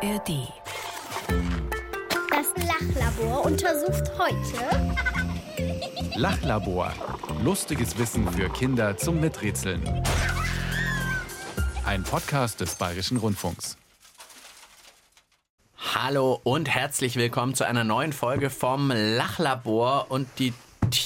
ARD. Das Lachlabor untersucht heute Lachlabor. Lustiges Wissen für Kinder zum Miträtseln. Ein Podcast des Bayerischen Rundfunks. Hallo und herzlich willkommen zu einer neuen Folge vom Lachlabor. Und die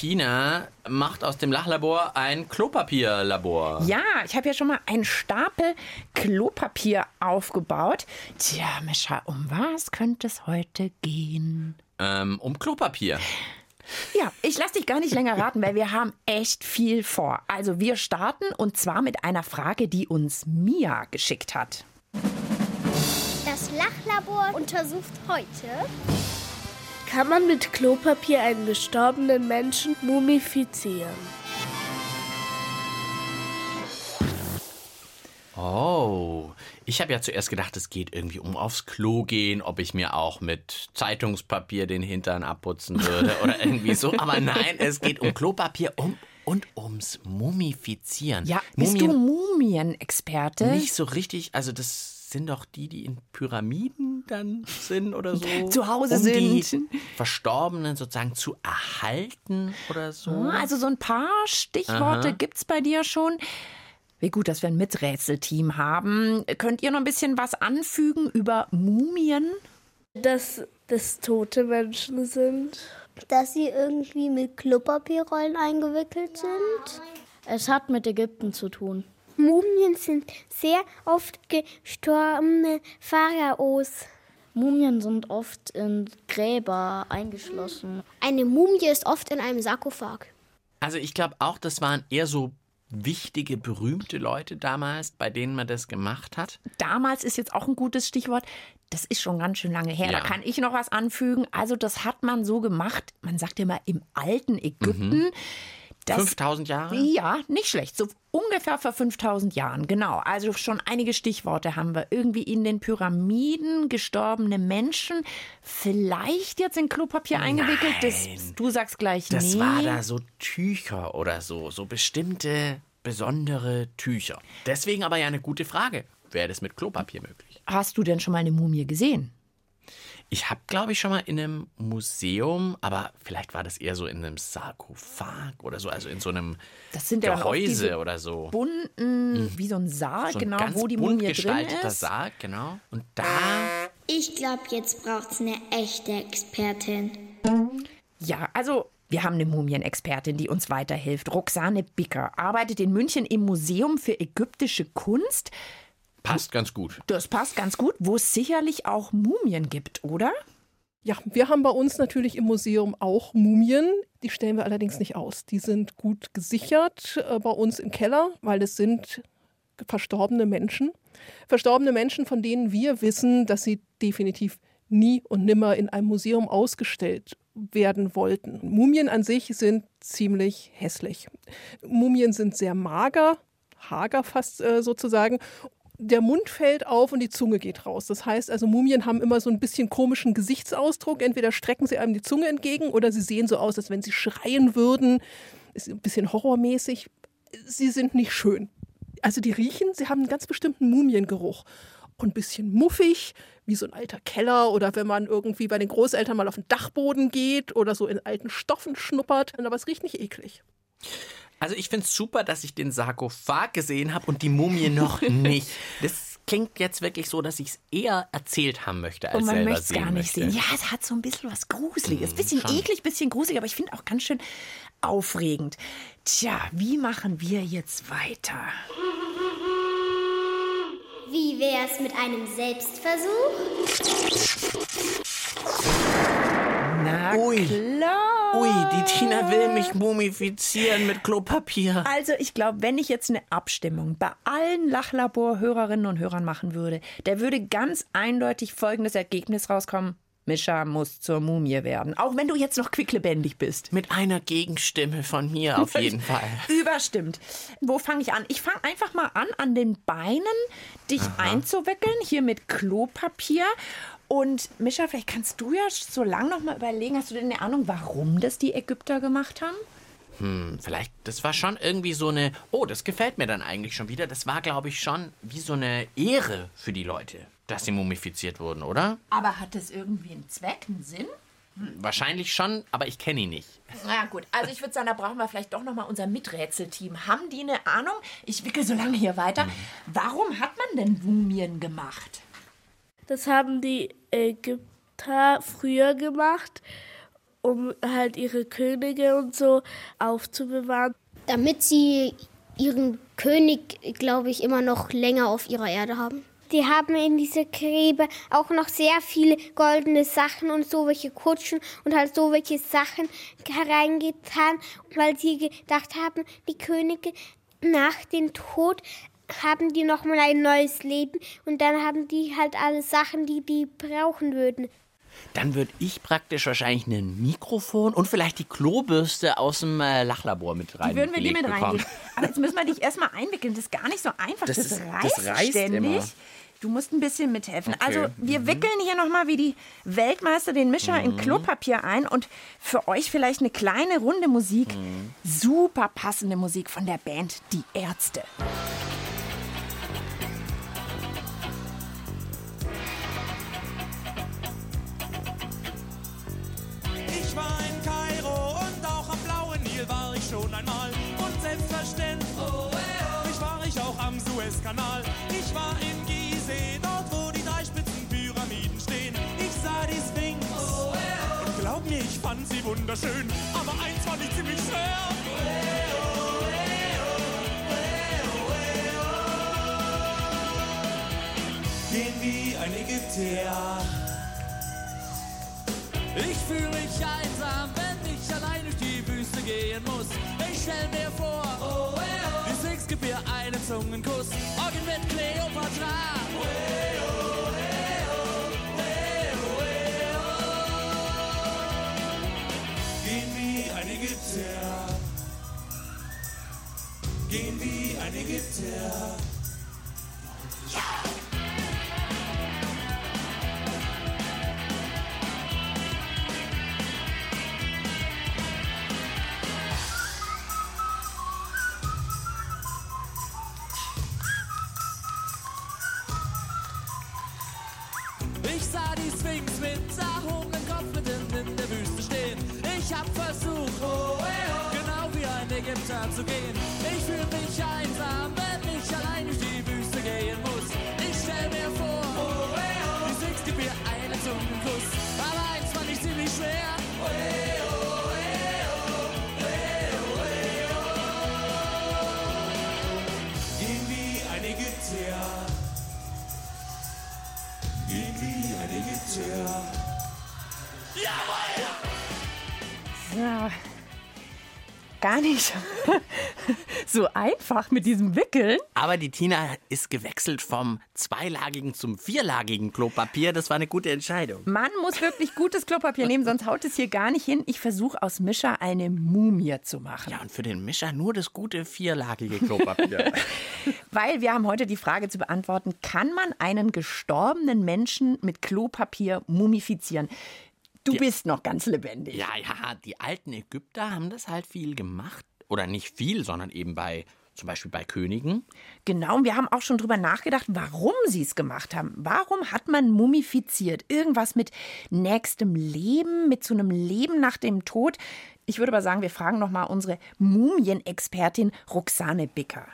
Tina macht aus dem Lachlabor ein Klopapierlabor. Ja, ich habe ja schon mal einen Stapel Klopapier aufgebaut. Tja, Mischa, um was könnte es heute gehen? Ähm, um Klopapier. Ja, ich lasse dich gar nicht länger raten, weil wir haben echt viel vor. Also wir starten und zwar mit einer Frage, die uns Mia geschickt hat. Das Lachlabor untersucht heute Kann man mit Klopapier einen gestorbenen Menschen mumifizieren? Oh, ich habe ja zuerst gedacht, es geht irgendwie um aufs Klo gehen, ob ich mir auch mit Zeitungspapier den Hintern abputzen würde oder irgendwie so. Aber nein, es geht um Klopapier um, und ums Mumifizieren. Ja, bist Mumien- du Mumienexperte? Nicht so richtig, also das sind doch die, die in Pyramiden dann sind oder so. Zu Hause um Die sind. Verstorbenen sozusagen zu erhalten oder so. Ah, Also so ein paar Stichworte Aha. gibt's bei dir schon. Wie gut, dass wir ein Miträtselteam haben. Könnt ihr noch ein bisschen was anfügen über Mumien? Dass das tote Menschen sind? dass sie irgendwie mit Klopapierrollen eingewickelt sind. Es hat mit Ägypten zu tun. Mumien sind sehr oft gestorbene Pharaos. Mumien sind oft in Gräber eingeschlossen. Eine Mumie ist oft in einem Sarkophag. Also ich glaube auch, das waren eher so wichtige, berühmte Leute damals, bei denen man das gemacht hat. Damals ist jetzt auch ein gutes Stichwort. Das ist schon ganz schön lange her. Ja. Da kann ich noch was anfügen. Also das hat man so gemacht. Man sagt ja immer im alten Ägypten. Das, 5000 Jahre? Ja, nicht schlecht. So ungefähr vor 5000 Jahren, genau. Also schon einige Stichworte haben wir. Irgendwie in den Pyramiden gestorbene Menschen, vielleicht jetzt in Klopapier eingewickelt. Das, du sagst gleich Das nee. war da so Tücher oder so, so bestimmte besondere Tücher. Deswegen aber ja eine gute Frage. Wäre das mit Klopapier möglich? Hast du denn schon mal eine Mumie gesehen? Ich habe, glaube ich, schon mal in einem Museum, aber vielleicht war das eher so in einem Sarkophag oder so, also in so einem Das sind ja Gehäuse diese oder so. bunten, wie so ein Sarg, So ein genau, ganz wo die bunt Mumie drin gestalteter ist. Sarg, genau. Und da Ich glaube, jetzt braucht's eine echte Expertin. Ja, also wir haben eine Mumienexpertin, die uns weiterhilft. Roxane Bicker arbeitet in München im Museum für ägyptische Kunst. Passt ganz gut. Das passt ganz gut, wo es sicherlich auch Mumien gibt, oder? Ja, wir haben bei uns natürlich im Museum auch Mumien. Die stellen wir allerdings nicht aus. Die sind gut gesichert äh, bei uns im Keller, weil es sind verstorbene Menschen. Verstorbene Menschen, von denen wir wissen, dass sie definitiv nie und nimmer in einem Museum ausgestellt werden wollten. Mumien an sich sind ziemlich hässlich. Mumien sind sehr mager, hager fast äh, sozusagen. Der Mund fällt auf und die Zunge geht raus. Das heißt also, Mumien haben immer so ein bisschen komischen Gesichtsausdruck. Entweder strecken sie einem die Zunge entgegen oder sie sehen so aus, als wenn sie schreien würden. Ist ein bisschen horrormäßig. Sie sind nicht schön. Also die riechen, sie haben einen ganz bestimmten Mumiengeruch. Und ein bisschen muffig, wie so ein alter Keller oder wenn man irgendwie bei den Großeltern mal auf den Dachboden geht oder so in alten Stoffen schnuppert. Aber es riecht nicht eklig. Also ich finde es super, dass ich den Sarkophag gesehen habe und die Mumie noch nicht. Das klingt jetzt wirklich so, dass ich es eher erzählt haben möchte, als Und man selber möchte es sehen gar nicht möchte. sehen. Ja, es hat so ein bisschen was Gruseliges. Bisschen schon. eklig, bisschen gruselig, aber ich finde auch ganz schön aufregend. Tja, wie machen wir jetzt weiter? Wie wär's mit einem Selbstversuch? Na Ui. klar. Ui, die Tina will mich mumifizieren mit Klopapier. Also ich glaube, wenn ich jetzt eine Abstimmung bei allen Lachlabor-Hörerinnen und Hörern machen würde, da würde ganz eindeutig folgendes Ergebnis rauskommen. Mischa muss zur Mumie werden. Auch wenn du jetzt noch quicklebendig bist. Mit einer Gegenstimme von mir auf jeden Fall. Überstimmt. Wo fange ich an? Ich fange einfach mal an, an den Beinen dich einzuwickeln, hier mit Klopapier. Und Mischa, vielleicht kannst du ja so lang noch mal überlegen, hast du denn eine Ahnung, warum das die Ägypter gemacht haben? Hm, vielleicht, das war schon irgendwie so eine, oh, das gefällt mir dann eigentlich schon wieder. Das war, glaube ich, schon wie so eine Ehre für die Leute, dass sie mumifiziert wurden, oder? Aber hat das irgendwie einen Zweck, einen Sinn? Wahrscheinlich schon, aber ich kenne ihn nicht. Na gut, also ich würde sagen, da brauchen wir vielleicht doch nochmal unser Miträtselteam. Haben die eine Ahnung? Ich wickel so lange hier weiter. Warum hat man denn Mumien gemacht? Das haben die Ägypter früher gemacht, um halt ihre Könige und so aufzubewahren. Damit sie ihren König, glaube ich, immer noch länger auf ihrer Erde haben. Die haben in diese Gräber auch noch sehr viele goldene Sachen und so welche Kutschen und halt so welche Sachen hereingetan, weil sie gedacht haben, die Könige nach dem Tod haben die nochmal ein neues Leben und dann haben die halt alle Sachen, die die brauchen würden. Dann würde ich praktisch wahrscheinlich ein Mikrofon und vielleicht die Klobürste aus dem äh, Lachlabor mit rein. Die würden wir dir mit reingeben. Aber jetzt müssen wir dich erstmal einwickeln. Das ist gar nicht so einfach. Das Das, ist- reißt, das reißt ständig. immer. Du musst ein bisschen mithelfen. Okay. Also, wir wickeln hier nochmal wie die Weltmeister den Mischer in Klopapier ein und für euch vielleicht eine kleine Runde Musik. Super passende Musik von der Band Die Ärzte. Schon einmal. Und selbstverständlich ich war ich auch am Suezkanal. Ich war in Gizeh, dort wo die drei spitzen Pyramiden stehen. Ich sah die Sphinx und glaub mir, ich fand sie wunderschön. Aber eins fand ich ziemlich schwer. Gehen wie ein Ägypter. Ich fühle mich einsam, wenn ich allein durch die Wüste gehen muss. Ich stell mir vor, die Sphinx gibt mir einen Zungenkuss. Morgen mit Cleopatra. Gehen wie ein Ägypter. Gehen wie ein Ägypter. Ich sah die Sphinx mit erhobenem Kopf mitten in der Wüste stehen. Ich hab versucht, genau wie ein Ägypter zu gehen. Ja, gar nicht so einfach mit diesem Wickeln. Aber die Tina ist gewechselt vom zweilagigen zum vierlagigen Klopapier. Das war eine gute Entscheidung. Man muss wirklich gutes Klopapier nehmen, sonst haut es hier gar nicht hin. Ich versuche aus Mischer eine Mumie zu machen. Ja, und für den Mischer nur das gute vierlagige Klopapier. Weil wir haben heute die Frage zu beantworten, kann man einen gestorbenen Menschen mit Klopapier mumifizieren? Du bist noch ganz lebendig. ja, ja, die alten Ägypter haben das halt viel gemacht. Oder nicht viel, sondern eben bei, zum Beispiel bei Königen. Genau, und wir haben auch schon drüber nachgedacht, warum sie es gemacht haben. Warum hat man mumifiziert? Irgendwas mit nächstem Leben, mit so einem Leben nach dem Tod? Ich würde aber sagen, wir fragen noch mal unsere Mumienexpertin Roxane Bicker.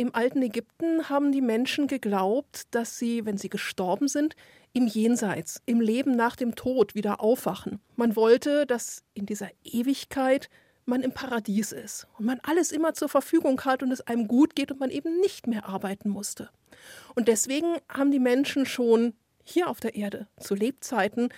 Im alten Ägypten haben die Menschen geglaubt, dass sie, wenn sie gestorben sind, im Jenseits, im Leben nach dem Tod wieder aufwachen. Man wollte, dass in dieser Ewigkeit man im Paradies ist und man alles immer zur Verfügung hat und es einem gut geht und man eben nicht mehr arbeiten musste. Und deswegen haben die Menschen schon hier auf der Erde zu Lebzeiten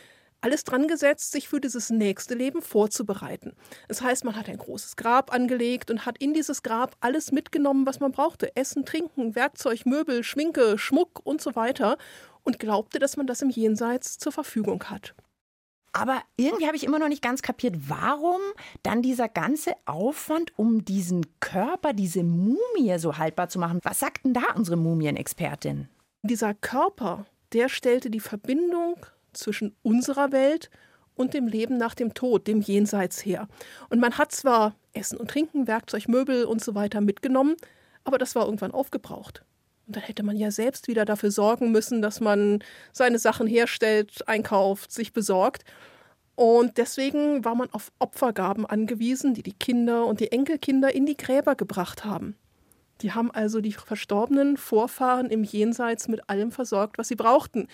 alles dran gesetzt, sich für dieses nächste Leben vorzubereiten. Das heißt, man hat ein großes Grab angelegt und hat in dieses Grab alles mitgenommen, was man brauchte. Essen, Trinken, Werkzeug, Möbel, Schminke, Schmuck und so weiter und glaubte, dass man das im Jenseits zur Verfügung hat. Aber irgendwie habe ich immer noch nicht ganz kapiert, warum dann dieser ganze Aufwand, um diesen Körper, diese Mumie so haltbar zu machen. Was sagt denn da unsere Mumienexpertin? Dieser Körper, der stellte die Verbindung zwischen unserer Welt und dem Leben nach dem Tod, dem Jenseits her. Und man hat zwar Essen und Trinken, Werkzeug, Möbel und so weiter mitgenommen, aber das war irgendwann aufgebraucht. Und dann hätte man ja selbst wieder dafür sorgen müssen, dass man seine Sachen herstellt, einkauft, sich besorgt. Und deswegen war man auf Opfergaben angewiesen, die die Kinder und die Enkelkinder in die Gräber gebracht haben. Die haben also die verstorbenen Vorfahren im Jenseits mit allem versorgt, was sie brauchten.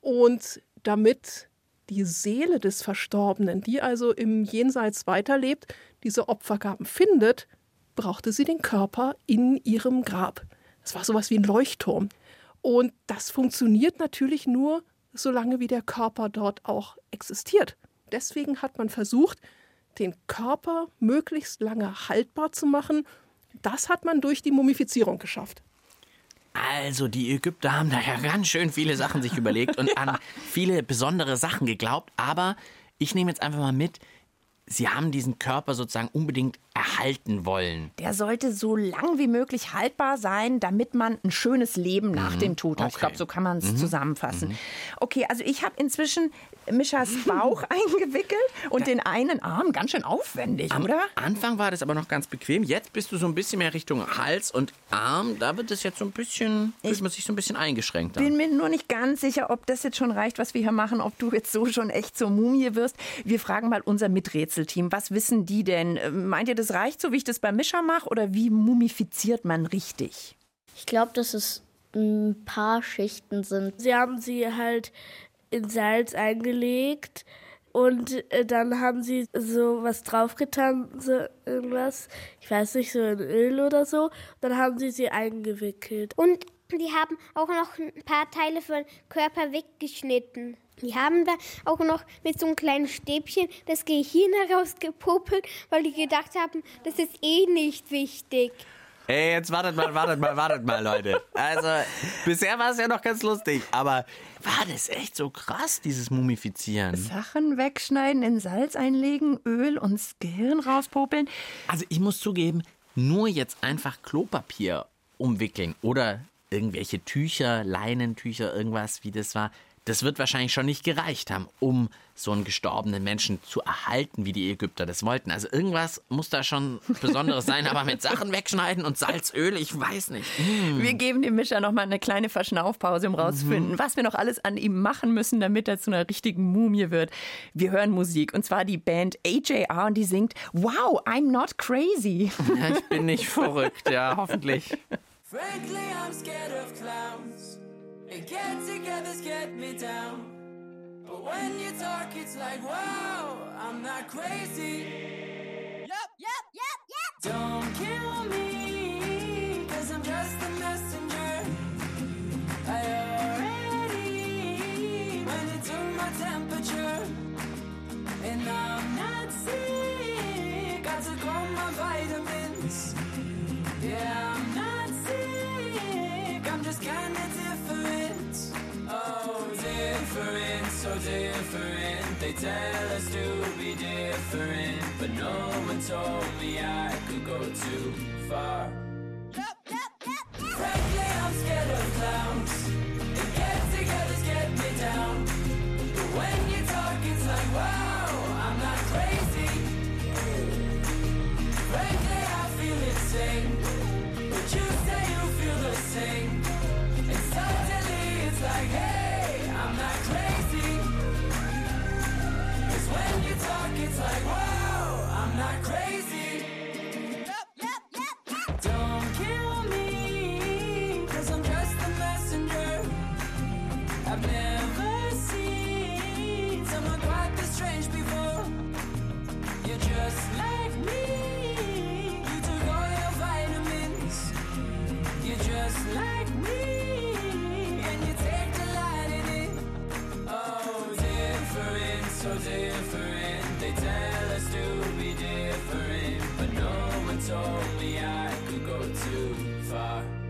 Und damit die Seele des Verstorbenen, die also im Jenseits weiterlebt, diese Opfergaben findet, brauchte sie den Körper in ihrem Grab. Es war sowas wie ein Leuchtturm. Und das funktioniert natürlich nur, solange wie der Körper dort auch existiert. Deswegen hat man versucht, den Körper möglichst lange haltbar zu machen. Das hat man durch die Mumifizierung geschafft. Also, die Ägypter haben da ja ganz schön viele Sachen sich überlegt und an viele besondere Sachen geglaubt. Aber ich nehme jetzt einfach mal mit, Sie haben diesen Körper sozusagen unbedingt erhalten wollen. Der sollte so lang wie möglich haltbar sein, damit man ein schönes Leben nach mhm. dem Tod hat. Okay. Ich glaube, so kann man es mhm. zusammenfassen. Mhm. Okay, also ich habe inzwischen Mischas Bauch eingewickelt und ja. den einen Arm ganz schön aufwendig, Am oder? Anfang war das aber noch ganz bequem. Jetzt bist du so ein bisschen mehr Richtung Hals und Arm. Da wird es jetzt so ein bisschen, ich man sich so ein bisschen eingeschränkt. Ich bin mir nur nicht ganz sicher, ob das jetzt schon reicht, was wir hier machen, ob du jetzt so schon echt zur Mumie wirst. Wir fragen mal unser Miträtselteam. Was wissen die denn? Meint ihr, das reicht so, wie ich das beim Mischer mache? Oder wie mumifiziert man richtig? Ich glaube, dass es ein paar Schichten sind. Sie haben sie halt in Salz eingelegt und äh, dann haben sie so was draufgetan, so irgendwas, ich weiß nicht, so in Öl oder so. Dann haben sie sie eingewickelt. Und die haben auch noch ein paar Teile von Körper weggeschnitten. Die haben da auch noch mit so einem kleinen Stäbchen das Gehirn herausgepuppelt, weil die gedacht haben, das ist eh nicht wichtig. Ey, jetzt wartet mal, wartet mal, wartet mal, Leute. Also, bisher war es ja noch ganz lustig, aber war das echt so krass, dieses Mumifizieren? Sachen wegschneiden, in Salz einlegen, Öl und das Gehirn rauspopeln. Also, ich muss zugeben, nur jetzt einfach Klopapier umwickeln oder irgendwelche Tücher, Leinentücher, irgendwas, wie das war, das wird wahrscheinlich schon nicht gereicht haben, um so einen gestorbenen Menschen zu erhalten, wie die Ägypter das wollten. Also irgendwas muss da schon Besonderes sein, aber mit Sachen wegschneiden und Salzöl, ich weiß nicht. Mm. Wir geben dem Mischer noch mal eine kleine Verschnaufpause, um rauszufinden, mhm. was wir noch alles an ihm machen müssen, damit er zu einer richtigen Mumie wird. Wir hören Musik und zwar die Band AJR und die singt Wow, I'm not crazy. Ja, ich bin nicht verrückt, ja, hoffentlich. Frankly, I'm scared of clowns. And get togethers get me down. But when you talk, it's like, wow, I'm not crazy. They tell us to be different, but no one told me I could go too far. Frankly, I'm scared of clowns. And get togethers get me down. But when you talk, it's like, wow, I'm not crazy. Frankly, I feel insane. It's like, wow, I'm not crazy. Yep, yep, yep, Don't kill me, cause I'm just a messenger. I've never seen someone quite this strange before. You're just like me. You took all your vitamins. You're just like me. And you take the light in it. Oh, so different. Tell us to be different, but no one told me I could go too far.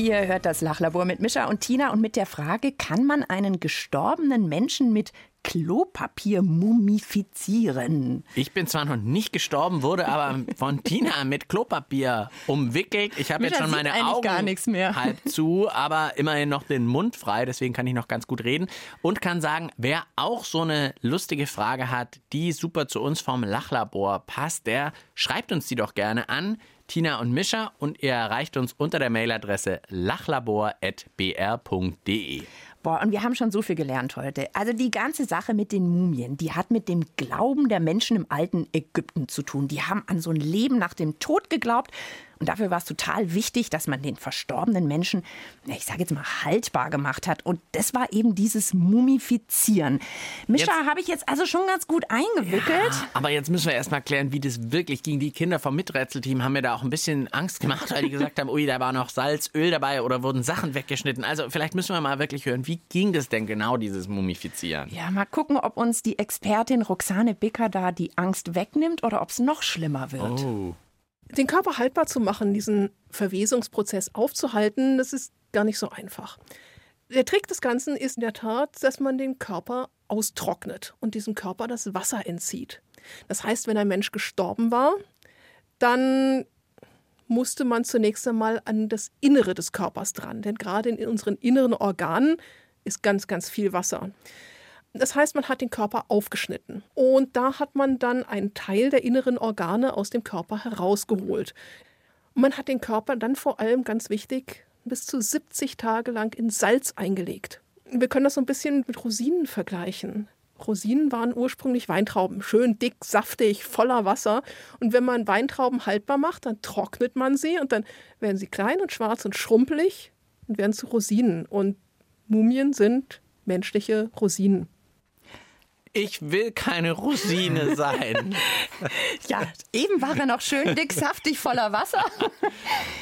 Ihr hört das Lachlabor mit Mischa und Tina und mit der Frage, kann man einen gestorbenen Menschen mit Klopapier mumifizieren. Ich bin zwar noch nicht gestorben, wurde aber von Tina mit Klopapier umwickelt. Ich habe jetzt schon meine Augen gar nichts mehr. halb zu, aber immerhin noch den Mund frei, deswegen kann ich noch ganz gut reden und kann sagen, wer auch so eine lustige Frage hat, die super zu uns vom Lachlabor passt, der schreibt uns die doch gerne an. Tina und Mischa und ihr erreicht uns unter der Mailadresse lachlabor.br.de. Boah, und wir haben schon so viel gelernt heute. Also die ganze Sache mit den Mumien, die hat mit dem Glauben der Menschen im alten Ägypten zu tun. Die haben an so ein Leben nach dem Tod geglaubt. Und dafür war es total wichtig, dass man den verstorbenen Menschen, ich sage jetzt mal, haltbar gemacht hat. Und das war eben dieses Mumifizieren. Mischa habe ich jetzt also schon ganz gut eingewickelt. Ja, aber jetzt müssen wir erst mal klären, wie das wirklich ging. Die Kinder vom Miträtselteam haben mir da auch ein bisschen Angst gemacht, weil die gesagt haben, ui, da war noch Salz, Öl dabei oder wurden Sachen weggeschnitten. Also vielleicht müssen wir mal wirklich hören, wie ging das denn genau, dieses Mumifizieren? Ja, mal gucken, ob uns die Expertin Roxane Bicker da die Angst wegnimmt oder ob es noch schlimmer wird. Oh. Den Körper haltbar zu machen, diesen Verwesungsprozess aufzuhalten, das ist gar nicht so einfach. Der Trick des Ganzen ist in der Tat, dass man den Körper austrocknet und diesem Körper das Wasser entzieht. Das heißt, wenn ein Mensch gestorben war, dann musste man zunächst einmal an das Innere des Körpers dran. Denn gerade in unseren inneren Organen ist ganz, ganz viel Wasser. Das heißt, man hat den Körper aufgeschnitten. Und da hat man dann einen Teil der inneren Organe aus dem Körper herausgeholt. Und man hat den Körper dann vor allem, ganz wichtig, bis zu 70 Tage lang in Salz eingelegt. Wir können das so ein bisschen mit Rosinen vergleichen. Rosinen waren ursprünglich Weintrauben, schön dick, saftig, voller Wasser. Und wenn man Weintrauben haltbar macht, dann trocknet man sie und dann werden sie klein und schwarz und schrumpelig und werden zu Rosinen. Und Mumien sind menschliche Rosinen. Ich will keine Rosine sein. ja, eben war er noch schön dick, saftig, voller Wasser.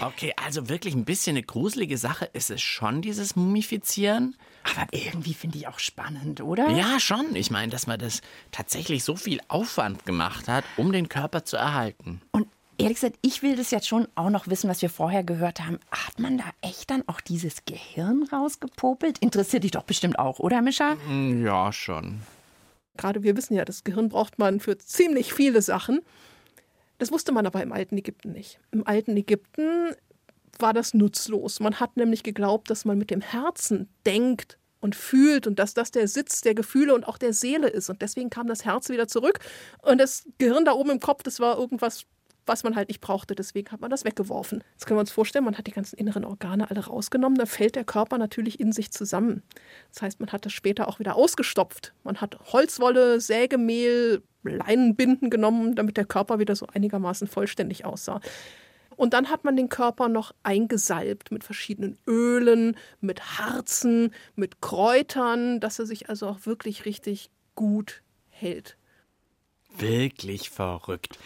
Okay, also wirklich ein bisschen eine gruselige Sache ist es schon, dieses Mumifizieren. Aber irgendwie finde ich auch spannend, oder? Ja, schon. Ich meine, dass man das tatsächlich so viel Aufwand gemacht hat, um den Körper zu erhalten. Und ehrlich gesagt, ich will das jetzt schon auch noch wissen, was wir vorher gehört haben. Hat man da echt dann auch dieses Gehirn rausgepopelt? Interessiert dich doch bestimmt auch, oder, Mischa? Ja, schon. Gerade wir wissen ja, das Gehirn braucht man für ziemlich viele Sachen. Das wusste man aber im alten Ägypten nicht. Im alten Ägypten war das nutzlos. Man hat nämlich geglaubt, dass man mit dem Herzen denkt und fühlt und dass das der Sitz der Gefühle und auch der Seele ist. Und deswegen kam das Herz wieder zurück. Und das Gehirn da oben im Kopf, das war irgendwas was man halt nicht brauchte. Deswegen hat man das weggeworfen. Jetzt können wir uns vorstellen, man hat die ganzen inneren Organe alle rausgenommen. Da fällt der Körper natürlich in sich zusammen. Das heißt, man hat das später auch wieder ausgestopft. Man hat Holzwolle, Sägemehl, Leinenbinden genommen, damit der Körper wieder so einigermaßen vollständig aussah. Und dann hat man den Körper noch eingesalbt mit verschiedenen Ölen, mit Harzen, mit Kräutern, dass er sich also auch wirklich richtig gut hält. Wirklich verrückt.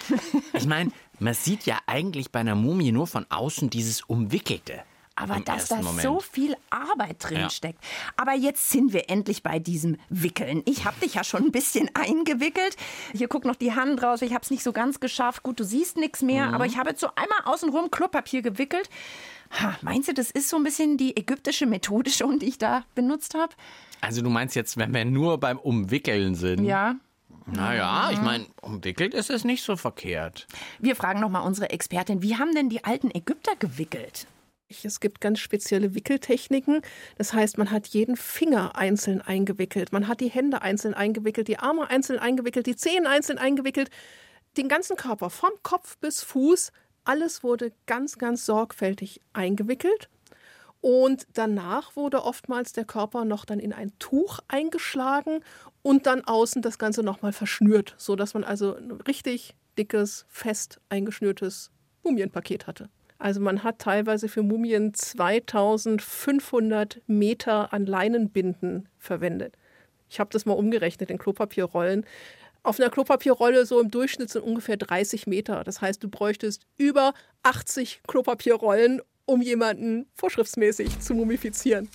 Ich meine, man sieht ja eigentlich bei einer Mumie nur von außen dieses Umwickelte. Aber dass da so viel Arbeit drin ja. steckt. Aber jetzt sind wir endlich bei diesem Wickeln. Ich habe dich ja schon ein bisschen eingewickelt. Hier guckt noch die Hand raus. Ich habe es nicht so ganz geschafft. Gut, du siehst nichts mehr. Mhm. Aber ich habe jetzt so einmal außenrum Klopapier gewickelt. Ha, meinst du, das ist so ein bisschen die ägyptische Methode schon, die ich da benutzt habe? Also du meinst jetzt, wenn wir nur beim Umwickeln sind? Ja. Naja, ich meine, umwickelt ist es nicht so verkehrt. Wir fragen nochmal unsere Expertin, wie haben denn die alten Ägypter gewickelt? Es gibt ganz spezielle Wickeltechniken. Das heißt, man hat jeden Finger einzeln eingewickelt, man hat die Hände einzeln eingewickelt, die Arme einzeln eingewickelt, die Zehen einzeln eingewickelt, den ganzen Körper vom Kopf bis Fuß. Alles wurde ganz, ganz sorgfältig eingewickelt. Und danach wurde oftmals der Körper noch dann in ein Tuch eingeschlagen und dann außen das Ganze nochmal verschnürt, sodass man also ein richtig dickes, fest eingeschnürtes Mumienpaket hatte. Also man hat teilweise für Mumien 2500 Meter an Leinenbinden verwendet. Ich habe das mal umgerechnet in Klopapierrollen. Auf einer Klopapierrolle so im Durchschnitt sind ungefähr 30 Meter. Das heißt, du bräuchtest über 80 Klopapierrollen, um jemanden vorschriftsmäßig zu mumifizieren.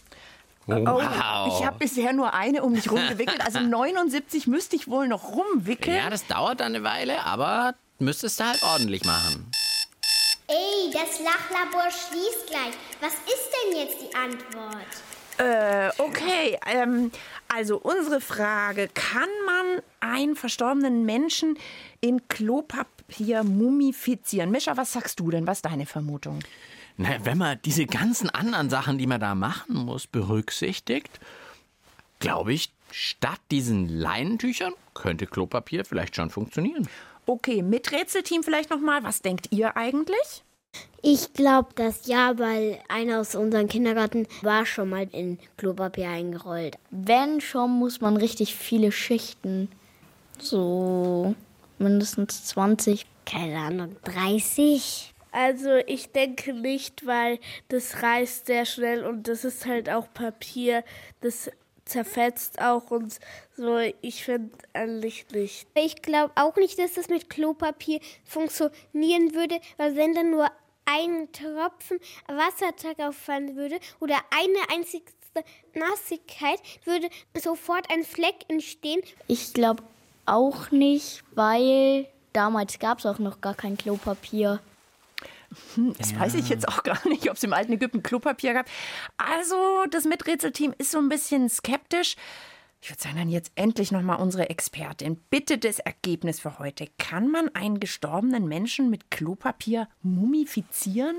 Oh, wow. Ich habe bisher nur eine um mich rumgewickelt. Also 79 müsste ich wohl noch rumwickeln. Ja, das dauert dann eine Weile, aber müsstest du halt ordentlich machen. Ey, das Lachlabor schließt gleich. Was ist denn jetzt die Antwort? Äh, okay, ähm, also unsere Frage, kann man einen verstorbenen Menschen in Klopapier mumifizieren? Mischa, was sagst du denn? Was ist deine Vermutung? Na, wenn man diese ganzen anderen Sachen, die man da machen muss, berücksichtigt, glaube ich, statt diesen Leinentüchern könnte Klopapier vielleicht schon funktionieren. Okay, mit Rätselteam vielleicht nochmal. Was denkt ihr eigentlich? Ich glaube das ja, weil einer aus unserem Kindergarten war schon mal in Klopapier eingerollt. Wenn schon, muss man richtig viele Schichten. So mindestens 20. Keine Ahnung, 30. Also ich denke nicht, weil das reißt sehr schnell und das ist halt auch Papier, das zerfetzt auch und so. Ich finde eigentlich nicht. Ich glaube auch nicht, dass das mit Klopapier funktionieren würde, weil wenn dann nur ein Tropfen Wasser darauf fallen würde oder eine einzige Nassigkeit, würde sofort ein Fleck entstehen. Ich glaube auch nicht, weil damals gab es auch noch gar kein Klopapier. Hm, das ja. weiß ich jetzt auch gar nicht, ob es im alten Ägypten Klopapier gab. Also, das Miträtselteam ist so ein bisschen skeptisch. Ich würde sagen, dann jetzt endlich nochmal unsere Expertin. Bitte das Ergebnis für heute. Kann man einen gestorbenen Menschen mit Klopapier mumifizieren?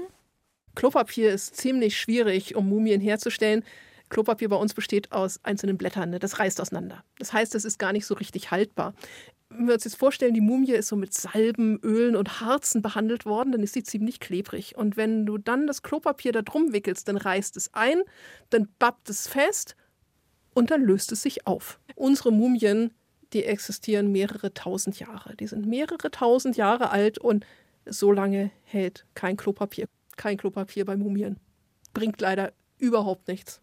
Klopapier ist ziemlich schwierig, um Mumien herzustellen. Klopapier bei uns besteht aus einzelnen Blättern, ne? das reißt auseinander. Das heißt, es ist gar nicht so richtig haltbar. Wenn wir uns jetzt vorstellen, die Mumie ist so mit Salben, Ölen und Harzen behandelt worden, dann ist sie ziemlich klebrig. Und wenn du dann das Klopapier da drum wickelst, dann reißt es ein, dann bappt es fest und dann löst es sich auf. Unsere Mumien, die existieren mehrere tausend Jahre. Die sind mehrere tausend Jahre alt und so lange hält kein Klopapier. Kein Klopapier bei Mumien. Bringt leider überhaupt nichts.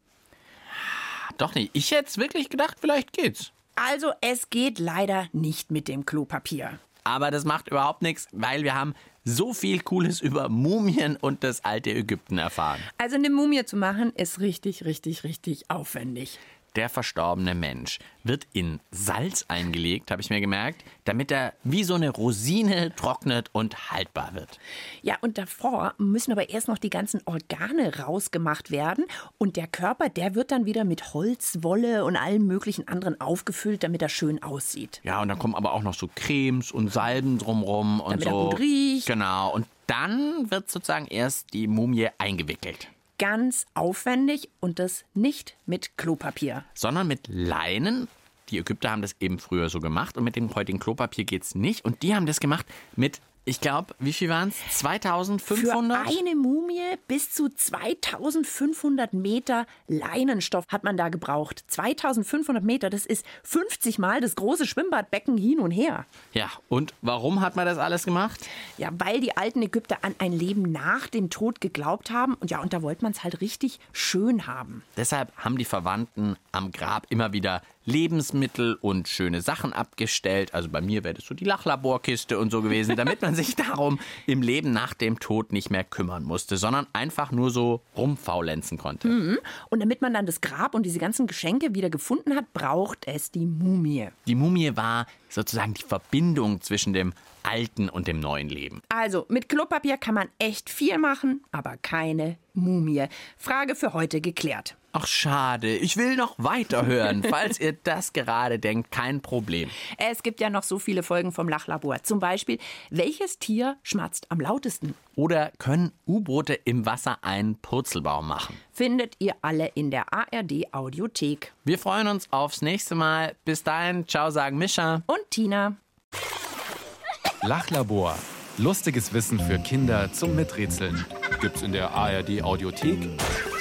Doch nicht. Ich hätte wirklich gedacht, vielleicht geht's. Also es geht leider nicht mit dem Klopapier. Aber das macht überhaupt nichts, weil wir haben so viel Cooles über Mumien und das alte Ägypten erfahren. Also eine Mumie zu machen ist richtig, richtig, richtig aufwendig der verstorbene Mensch wird in Salz eingelegt, habe ich mir gemerkt, damit er wie so eine Rosine trocknet und haltbar wird. Ja, und davor müssen aber erst noch die ganzen Organe rausgemacht werden und der Körper, der wird dann wieder mit Holz, Wolle und allem möglichen anderen aufgefüllt, damit er schön aussieht. Ja, und dann kommen aber auch noch so Cremes und Salben drumrum und damit so. Er gut riecht. Genau, und dann wird sozusagen erst die Mumie eingewickelt ganz aufwendig und das nicht mit Klopapier. Sondern mit Leinen. Die Ägypter haben das eben früher so gemacht und mit dem heutigen Klopapier geht es nicht. Und die haben das gemacht mit ich glaube, wie viel waren es? 2500? Für eine Mumie bis zu 2500 Meter Leinenstoff hat man da gebraucht. 2500 Meter, das ist 50 Mal das große Schwimmbadbecken hin und her. Ja, und warum hat man das alles gemacht? Ja, weil die alten Ägypter an ein Leben nach dem Tod geglaubt haben. Und ja, und da wollte man es halt richtig schön haben. Deshalb haben die Verwandten am Grab immer wieder Lebensmittel und schöne Sachen abgestellt. Also bei mir wäre das so die Lachlaborkiste und so gewesen, damit man sich darum im Leben nach dem Tod nicht mehr kümmern musste, sondern einfach nur so rumfaulenzen konnte. Mhm. Und damit man dann das Grab und diese ganzen Geschenke wieder gefunden hat, braucht es die Mumie. Die Mumie war sozusagen die Verbindung zwischen dem alten und dem neuen Leben. Also, mit Klopapier kann man echt viel machen, aber keine Mumie. Frage für heute geklärt. Ach schade, ich will noch weiterhören. Falls ihr das gerade denkt, kein Problem. Es gibt ja noch so viele Folgen vom Lachlabor. Zum Beispiel, welches Tier schmatzt am lautesten? Oder können U-Boote im Wasser einen Purzelbaum machen? Findet ihr alle in der ARD Audiothek. Wir freuen uns aufs nächste Mal. Bis dahin, ciao sagen Mischa und Tina. Lachlabor. Lustiges Wissen für Kinder zum Miträtseln. Gibt's in der ARD Audiothek